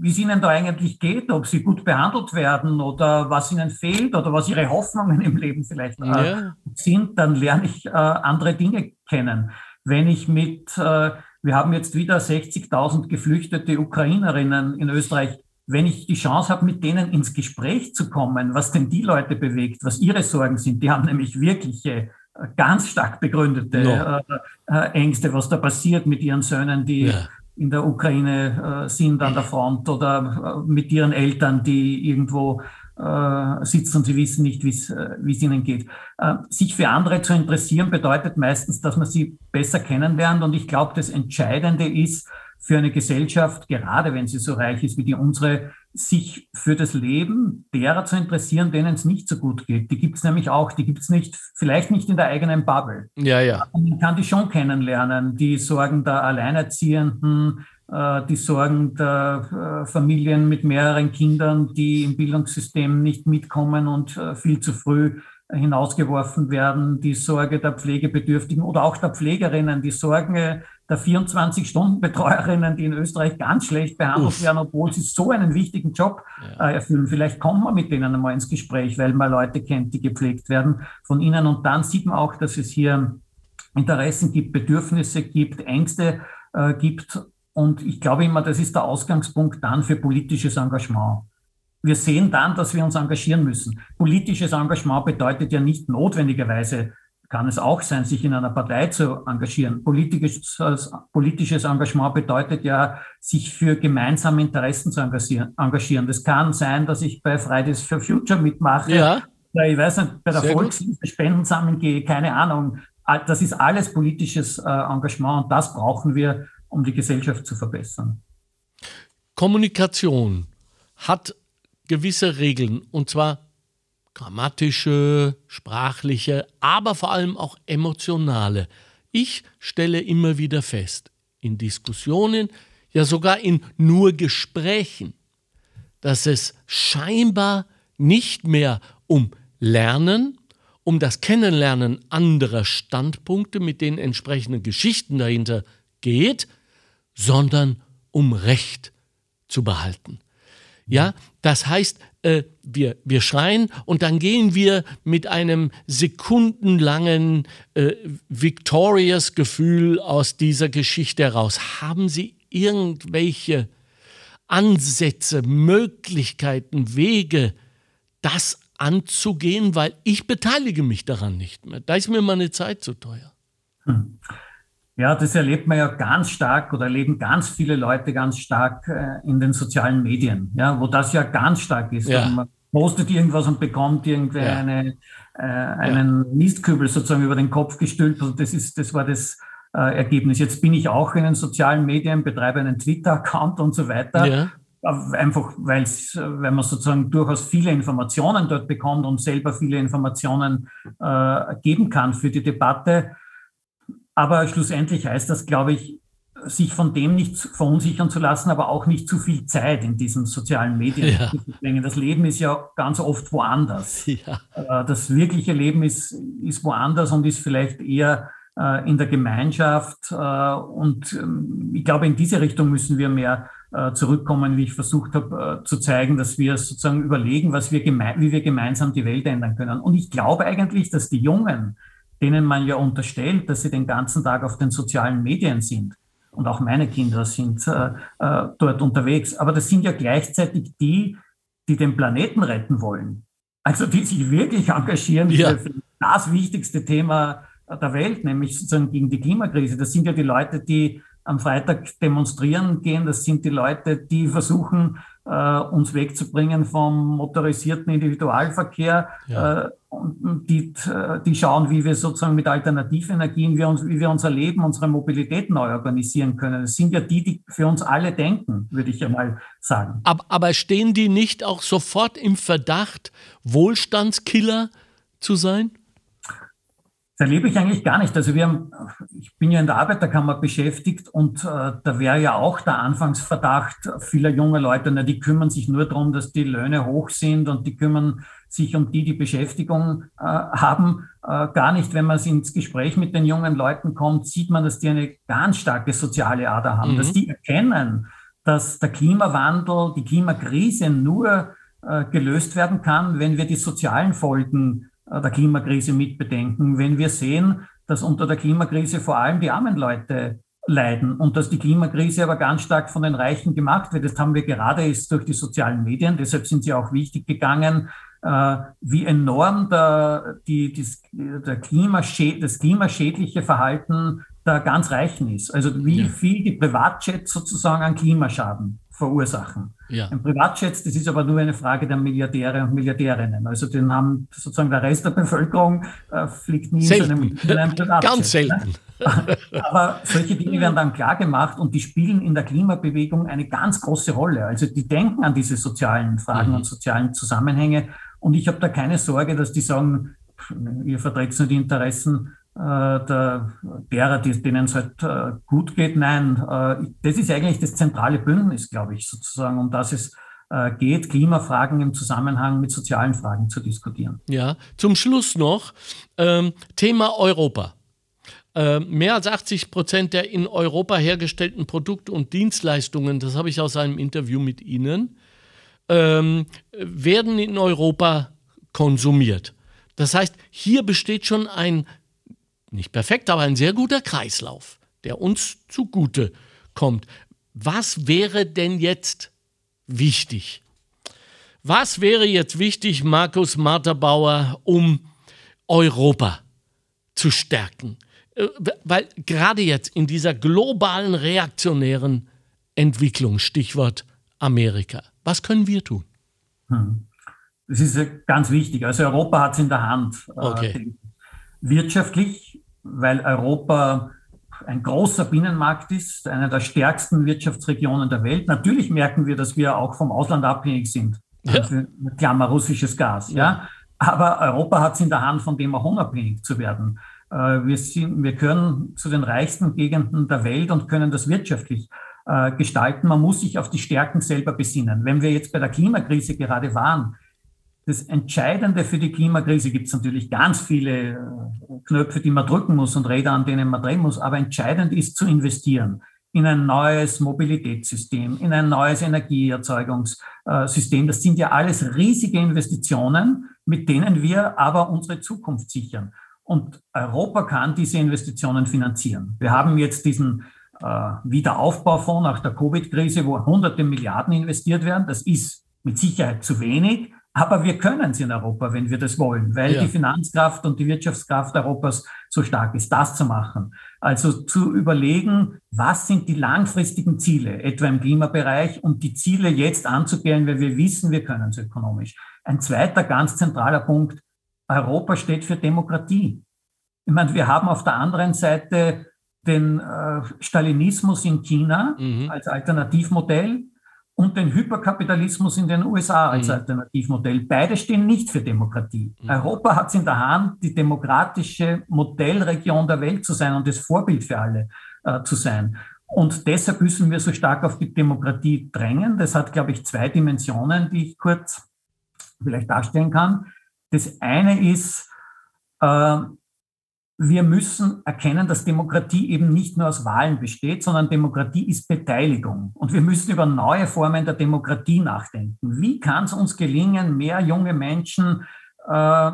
[SPEAKER 3] es ihnen da eigentlich geht, ob sie gut behandelt werden oder was ihnen fehlt oder was ihre Hoffnungen im Leben vielleicht äh, ja. sind, dann lerne ich äh, andere Dinge kennen. Wenn ich mit, äh, wir haben jetzt wieder 60.000 geflüchtete Ukrainerinnen in Österreich, wenn ich die Chance habe, mit denen ins Gespräch zu kommen, was denn die Leute bewegt, was ihre Sorgen sind, die haben nämlich wirkliche, äh, ganz stark begründete no. äh, Ängste, was da passiert mit ihren Söhnen, die ja. in der Ukraine äh, sind an der Front oder äh, mit ihren Eltern, die irgendwo äh, sitzen und sie wissen nicht, wie es ihnen geht. Äh, sich für andere zu interessieren bedeutet meistens, dass man sie besser kennenlernt. Und ich glaube, das Entscheidende ist für eine Gesellschaft, gerade wenn sie so reich ist wie die unsere, sich für das Leben derer zu interessieren, denen es nicht so gut geht. Die gibt es nämlich auch, die gibt es nicht, vielleicht nicht in der eigenen Bubble.
[SPEAKER 2] Ja, ja.
[SPEAKER 3] Man kann die schon kennenlernen, die Sorgen der Alleinerziehenden, äh, die Sorgen der äh, Familien mit mehreren Kindern, die im Bildungssystem nicht mitkommen und äh, viel zu früh hinausgeworfen werden, die Sorge der Pflegebedürftigen oder auch der Pflegerinnen, die Sorge der 24-Stunden-Betreuerinnen, die in Österreich ganz schlecht behandelt Uff. werden, obwohl sie so einen wichtigen Job ja. erfüllen. Vielleicht kommt man mit denen einmal ins Gespräch, weil man Leute kennt, die gepflegt werden von ihnen. Und dann sieht man auch, dass es hier Interessen gibt, Bedürfnisse gibt, Ängste äh, gibt und ich glaube immer, das ist der Ausgangspunkt dann für politisches Engagement. Wir sehen dann, dass wir uns engagieren müssen. Politisches Engagement bedeutet ja nicht notwendigerweise, kann es auch sein, sich in einer Partei zu engagieren. Politisches, politisches Engagement bedeutet ja, sich für gemeinsame Interessen zu engagieren. Das kann sein, dass ich bei Fridays for Future mitmache. Ja. Ich weiß nicht, bei der Volkshilfe Spenden sammeln gehe, keine Ahnung. Das ist alles politisches äh, Engagement und das brauchen wir um die Gesellschaft zu verbessern.
[SPEAKER 2] Kommunikation hat gewisse Regeln, und zwar grammatische, sprachliche, aber vor allem auch emotionale. Ich stelle immer wieder fest, in Diskussionen, ja sogar in nur Gesprächen, dass es scheinbar nicht mehr um Lernen, um das Kennenlernen anderer Standpunkte mit den entsprechenden Geschichten dahinter geht, sondern um Recht zu behalten. Ja, das heißt, äh, wir, wir schreien und dann gehen wir mit einem sekundenlangen äh, Victorious-Gefühl aus dieser Geschichte heraus. Haben Sie irgendwelche Ansätze, Möglichkeiten, Wege, das anzugehen? Weil ich beteilige mich daran nicht mehr. Da ist mir meine Zeit zu teuer. Hm.
[SPEAKER 3] Ja, das erlebt man ja ganz stark oder erleben ganz viele Leute ganz stark äh, in den sozialen Medien, ja, wo das ja ganz stark ist. Ja. Man postet irgendwas und bekommt irgendwie ja. eine, äh, einen ja. Mistkübel sozusagen über den Kopf gestülpt. Und das ist, das war das äh, Ergebnis. Jetzt bin ich auch in den sozialen Medien, betreibe einen Twitter-Account und so weiter. Ja. Einfach, weil weil man sozusagen durchaus viele Informationen dort bekommt und selber viele Informationen äh, geben kann für die Debatte. Aber schlussendlich heißt das, glaube ich, sich von dem nicht verunsichern zu lassen, aber auch nicht zu viel Zeit in diesen sozialen Medien ja. zu verbringen. Das Leben ist ja ganz oft woanders. Ja. Äh, das wirkliche Leben ist, ist woanders und ist vielleicht eher äh, in der Gemeinschaft. Äh, und ähm, ich glaube, in diese Richtung müssen wir mehr zurückkommen, wie ich versucht habe zu zeigen, dass wir sozusagen überlegen, was wir wie wir gemeinsam die Welt ändern können. Und ich glaube eigentlich, dass die Jungen, denen man ja unterstellt, dass sie den ganzen Tag auf den sozialen Medien sind. Und auch meine Kinder sind äh, äh, dort unterwegs. Aber das sind ja gleichzeitig die, die den Planeten retten wollen. Also die sich wirklich engagieren ja. für das wichtigste Thema der Welt, nämlich sozusagen gegen die Klimakrise. Das sind ja die Leute, die am Freitag demonstrieren gehen. Das sind die Leute, die versuchen, äh, uns wegzubringen vom motorisierten Individualverkehr. Ja. Äh, und die, die schauen, wie wir sozusagen mit Alternativenergien, wie, uns, wie wir unser Leben, unsere Mobilität neu organisieren können. Das sind ja die, die für uns alle denken, würde ich ja mal sagen.
[SPEAKER 2] Aber, aber stehen die nicht auch sofort im Verdacht, Wohlstandskiller zu sein?
[SPEAKER 3] Das erlebe ich eigentlich gar nicht. Also wir haben, ich bin ja in der Arbeiterkammer beschäftigt und äh, da wäre ja auch der Anfangsverdacht vieler junger Leute, na, die kümmern sich nur darum, dass die Löhne hoch sind und die kümmern sich um die, die Beschäftigung äh, haben. Äh, gar nicht, wenn man ins Gespräch mit den jungen Leuten kommt, sieht man, dass die eine ganz starke soziale Ader haben, mhm. dass die erkennen, dass der Klimawandel, die Klimakrise nur äh, gelöst werden kann, wenn wir die sozialen Folgen der Klimakrise mitbedenken. Wenn wir sehen, dass unter der Klimakrise vor allem die armen Leute leiden und dass die Klimakrise aber ganz stark von den Reichen gemacht wird. Das haben wir gerade jetzt durch die sozialen Medien, deshalb sind sie auch wichtig gegangen, äh, wie enorm der, die, das, der Klimaschä das klimaschädliche Verhalten der ganz Reichen ist. Also wie ja. viel die Privatjets sozusagen an Klimaschaden verursachen. Ja. Ein Privatjet, das ist aber nur eine Frage der Milliardäre und Milliardärinnen. Also den haben sozusagen der Rest der Bevölkerung äh, fliegt nie
[SPEAKER 2] selten. in, einem, in einem Privatjet. Ganz selten.
[SPEAKER 3] Ne? aber solche Dinge werden dann klar gemacht und die spielen in der Klimabewegung eine ganz große Rolle. Also die denken an diese sozialen Fragen mhm. und sozialen Zusammenhänge. Und ich habe da keine Sorge, dass die sagen, ihr vertretet nur die Interessen der, derer, denen es halt äh, gut geht. Nein, äh, das ist eigentlich das zentrale Bündnis, glaube ich, sozusagen, um das es geht, Klimafragen im Zusammenhang mit sozialen Fragen zu diskutieren.
[SPEAKER 2] Ja, zum Schluss noch ähm, Thema Europa. Äh, mehr als 80 Prozent der in Europa hergestellten Produkte und Dienstleistungen, das habe ich aus einem Interview mit Ihnen, ähm, werden in Europa konsumiert. Das heißt, hier besteht schon ein nicht perfekt, aber ein sehr guter Kreislauf, der uns zugute kommt. Was wäre denn jetzt wichtig? Was wäre jetzt wichtig, Markus Marterbauer, um Europa zu stärken? Äh, weil gerade jetzt in dieser globalen reaktionären Entwicklung, Stichwort Amerika, was können wir tun?
[SPEAKER 3] Hm. Das ist ganz wichtig. Also Europa hat es in der Hand. Äh, okay. Wirtschaftlich weil Europa ein großer Binnenmarkt ist, eine der stärksten Wirtschaftsregionen der Welt. Natürlich merken wir, dass wir auch vom Ausland abhängig sind. Ja. Klammer russisches Gas. Ja. ja. Aber Europa hat es in der Hand, von dem auch unabhängig zu werden. Äh, wir, sind, wir gehören zu den reichsten Gegenden der Welt und können das wirtschaftlich äh, gestalten. Man muss sich auf die Stärken selber besinnen. Wenn wir jetzt bei der Klimakrise gerade waren, das Entscheidende für die Klimakrise gibt es natürlich ganz viele äh, Knöpfe, die man drücken muss und Räder, an denen man drehen muss. Aber entscheidend ist zu investieren in ein neues Mobilitätssystem, in ein neues Energieerzeugungssystem. Das sind ja alles riesige Investitionen, mit denen wir aber unsere Zukunft sichern. Und Europa kann diese Investitionen finanzieren. Wir haben jetzt diesen äh, Wiederaufbaufonds nach der Covid-Krise, wo hunderte Milliarden investiert werden. Das ist mit Sicherheit zu wenig, aber wir können es in Europa, wenn wir das wollen, weil ja. die Finanzkraft und die Wirtschaftskraft Europas so stark ist, das zu machen. Also zu überlegen, was sind die langfristigen Ziele, etwa im Klimabereich, und die Ziele jetzt anzugehen, weil wir wissen, wir können es ökonomisch. Ein zweiter ganz zentraler Punkt, Europa steht für Demokratie. Ich meine, wir haben auf der anderen Seite den äh, Stalinismus in China mhm. als Alternativmodell und den Hyperkapitalismus in den USA als mhm. Alternativmodell. Beide stehen nicht für Demokratie. Mhm. Europa hat es in der Hand, die demokratische Modellregion der Welt zu sein und das Vorbild für alle äh, zu sein. Und deshalb müssen wir so stark auf die Demokratie drängen. Das hat, glaube ich, zwei Dimensionen, die ich kurz vielleicht darstellen kann. Das eine ist, äh, wir müssen erkennen, dass Demokratie eben nicht nur aus Wahlen besteht, sondern Demokratie ist Beteiligung. Und wir müssen über neue Formen der Demokratie nachdenken. Wie kann es uns gelingen, mehr junge Menschen äh,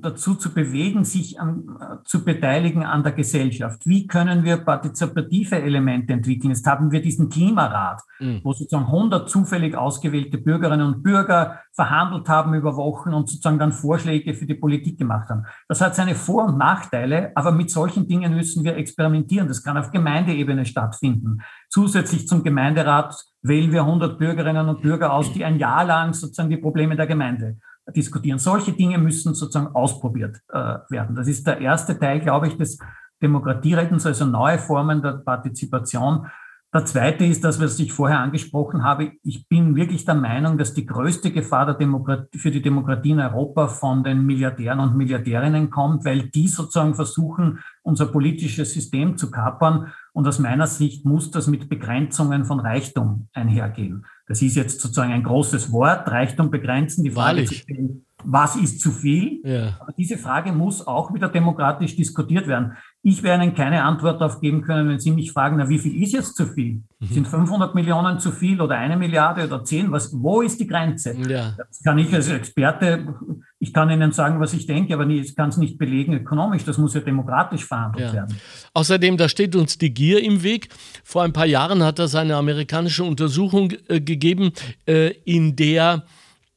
[SPEAKER 3] dazu zu bewegen, sich an, äh, zu beteiligen an der Gesellschaft? Wie können wir partizipative Elemente entwickeln? Jetzt haben wir diesen Klimarat, mhm. wo sozusagen 100 zufällig ausgewählte Bürgerinnen und Bürger verhandelt haben über Wochen und sozusagen dann Vorschläge für die Politik gemacht haben. Das hat seine Vor- und Nachteile, aber mit solchen Dingen müssen wir experimentieren. Das kann auf Gemeindeebene stattfinden. Zusätzlich zum Gemeinderat wählen wir 100 Bürgerinnen und Bürger aus, die ein Jahr lang sozusagen die Probleme der Gemeinde diskutieren. Solche Dinge müssen sozusagen ausprobiert äh, werden. Das ist der erste Teil, glaube ich, des Demokratierettens, also neue Formen der Partizipation. Der zweite ist das, was ich vorher angesprochen habe. Ich bin wirklich der Meinung, dass die größte Gefahr der für die Demokratie in Europa von den Milliardären und Milliardärinnen kommt, weil die sozusagen versuchen, unser politisches System zu kapern. Und aus meiner Sicht muss das mit Begrenzungen von Reichtum einhergehen. Das ist jetzt sozusagen ein großes Wort, Reichtum begrenzen. Die Frage zu stellen, was ist zu viel? Ja. Aber diese Frage muss auch wieder demokratisch diskutiert werden. Ich werde Ihnen keine Antwort darauf geben können, wenn Sie mich fragen, na, wie viel ist jetzt zu viel? Mhm. Sind 500 Millionen zu viel oder eine Milliarde oder zehn? Was, wo ist die Grenze? Ja. Das kann ich als Experte, ich kann Ihnen sagen, was ich denke, aber ich kann es nicht belegen ökonomisch. Das muss ja demokratisch verhandelt ja. werden.
[SPEAKER 2] Außerdem, da steht uns die Gier im Weg. Vor ein paar Jahren hat es eine amerikanische Untersuchung äh, gegeben, äh, in der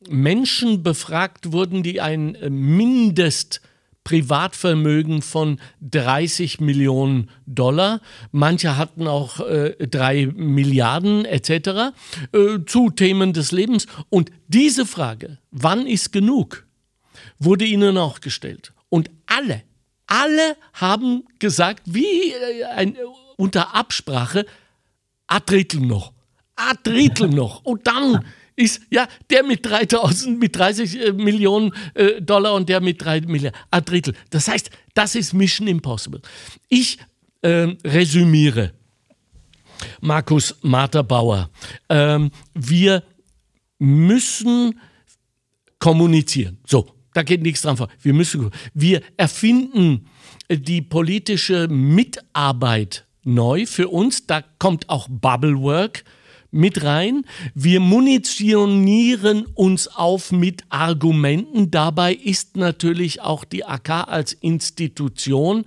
[SPEAKER 2] Menschen befragt wurden, die ein äh, Mindest Privatvermögen von 30 Millionen Dollar. Manche hatten auch äh, drei Milliarden etc. Äh, zu Themen des Lebens. Und diese Frage, wann ist genug, wurde ihnen auch gestellt. Und alle, alle haben gesagt, wie äh, ein, unter Absprache, a Drittel noch, a Drittel noch. Und dann ist ja der mit 3000, mit 30 äh, Millionen äh, Dollar und der mit 3 Milliarden, ein Drittel. Das heißt, das ist Mission Impossible. Ich äh, resümiere. Markus Marterbauer, ähm, wir müssen kommunizieren. So, da geht nichts dran vor. Wir müssen, wir erfinden die politische Mitarbeit neu für uns. Da kommt auch Bubblework mit rein. Wir munitionieren uns auf mit Argumenten. Dabei ist natürlich auch die AK als Institution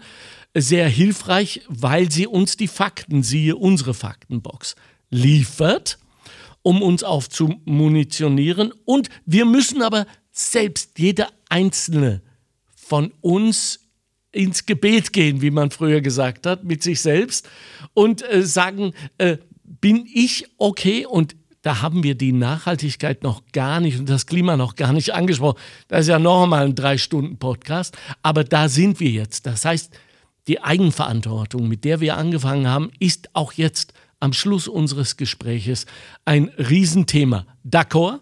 [SPEAKER 2] sehr hilfreich, weil sie uns die Fakten, siehe unsere Faktenbox, liefert, um uns aufzumunitionieren. Und wir müssen aber selbst jeder einzelne von uns ins Gebet gehen, wie man früher gesagt hat, mit sich selbst und äh, sagen, äh, bin ich okay und da haben wir die Nachhaltigkeit noch gar nicht und das Klima noch gar nicht angesprochen. Das ist ja noch einmal ein Drei-Stunden-Podcast, aber da sind wir jetzt. Das heißt, die Eigenverantwortung, mit der wir angefangen haben, ist auch jetzt am Schluss unseres Gespräches ein Riesenthema. D'accord?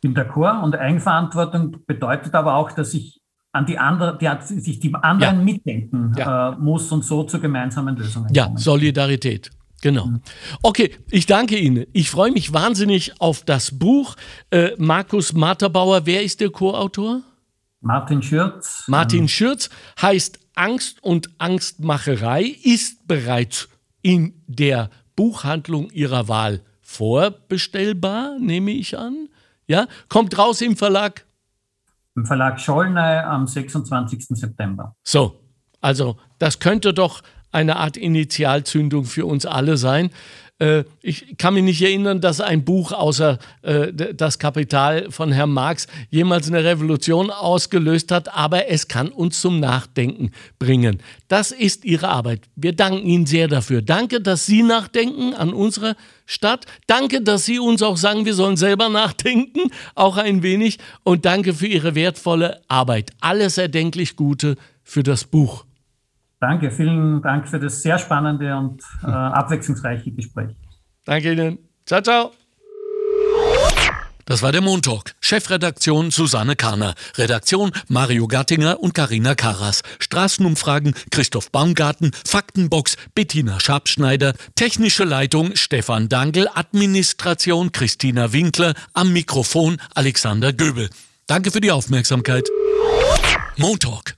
[SPEAKER 3] Bin d'accord und Eigenverantwortung bedeutet aber auch, dass ich an die anderen, die, sich die anderen ja. mitdenken ja. Äh, muss und so zu gemeinsamen Lösungen
[SPEAKER 2] Ja, kommen. Solidarität. Genau. Mhm. Okay, ich danke Ihnen. Ich freue mich wahnsinnig auf das Buch. Äh, Markus Marterbauer, wer ist der Co-Autor?
[SPEAKER 3] Martin Schürz.
[SPEAKER 2] Martin ähm. Schürz heißt Angst und Angstmacherei, ist bereits in der Buchhandlung Ihrer Wahl vorbestellbar, nehme ich an. Ja, kommt raus im Verlag.
[SPEAKER 3] Im Verlag Schollnei am 26. September.
[SPEAKER 2] So, also das könnte doch eine Art Initialzündung für uns alle sein. Äh, ich kann mich nicht erinnern, dass ein Buch außer äh, Das Kapital von Herrn Marx jemals eine Revolution ausgelöst hat, aber es kann uns zum Nachdenken bringen. Das ist Ihre Arbeit. Wir danken Ihnen sehr dafür. Danke, dass Sie nachdenken an unsere Stadt. Danke, dass Sie uns auch sagen, wir sollen selber nachdenken, auch ein wenig. Und danke für Ihre wertvolle Arbeit. Alles erdenklich Gute für das Buch.
[SPEAKER 3] Danke, vielen Dank für das sehr spannende und äh, abwechslungsreiche Gespräch.
[SPEAKER 2] Danke Ihnen. Ciao, ciao.
[SPEAKER 1] Das war der Montalk. Chefredaktion Susanne Kahner. Redaktion Mario Gattinger und Karina Karas. Straßenumfragen Christoph Baumgarten. Faktenbox Bettina Schabschneider. Technische Leitung Stefan Dangel. Administration Christina Winkler. Am Mikrofon Alexander Göbel. Danke für die Aufmerksamkeit. Montalk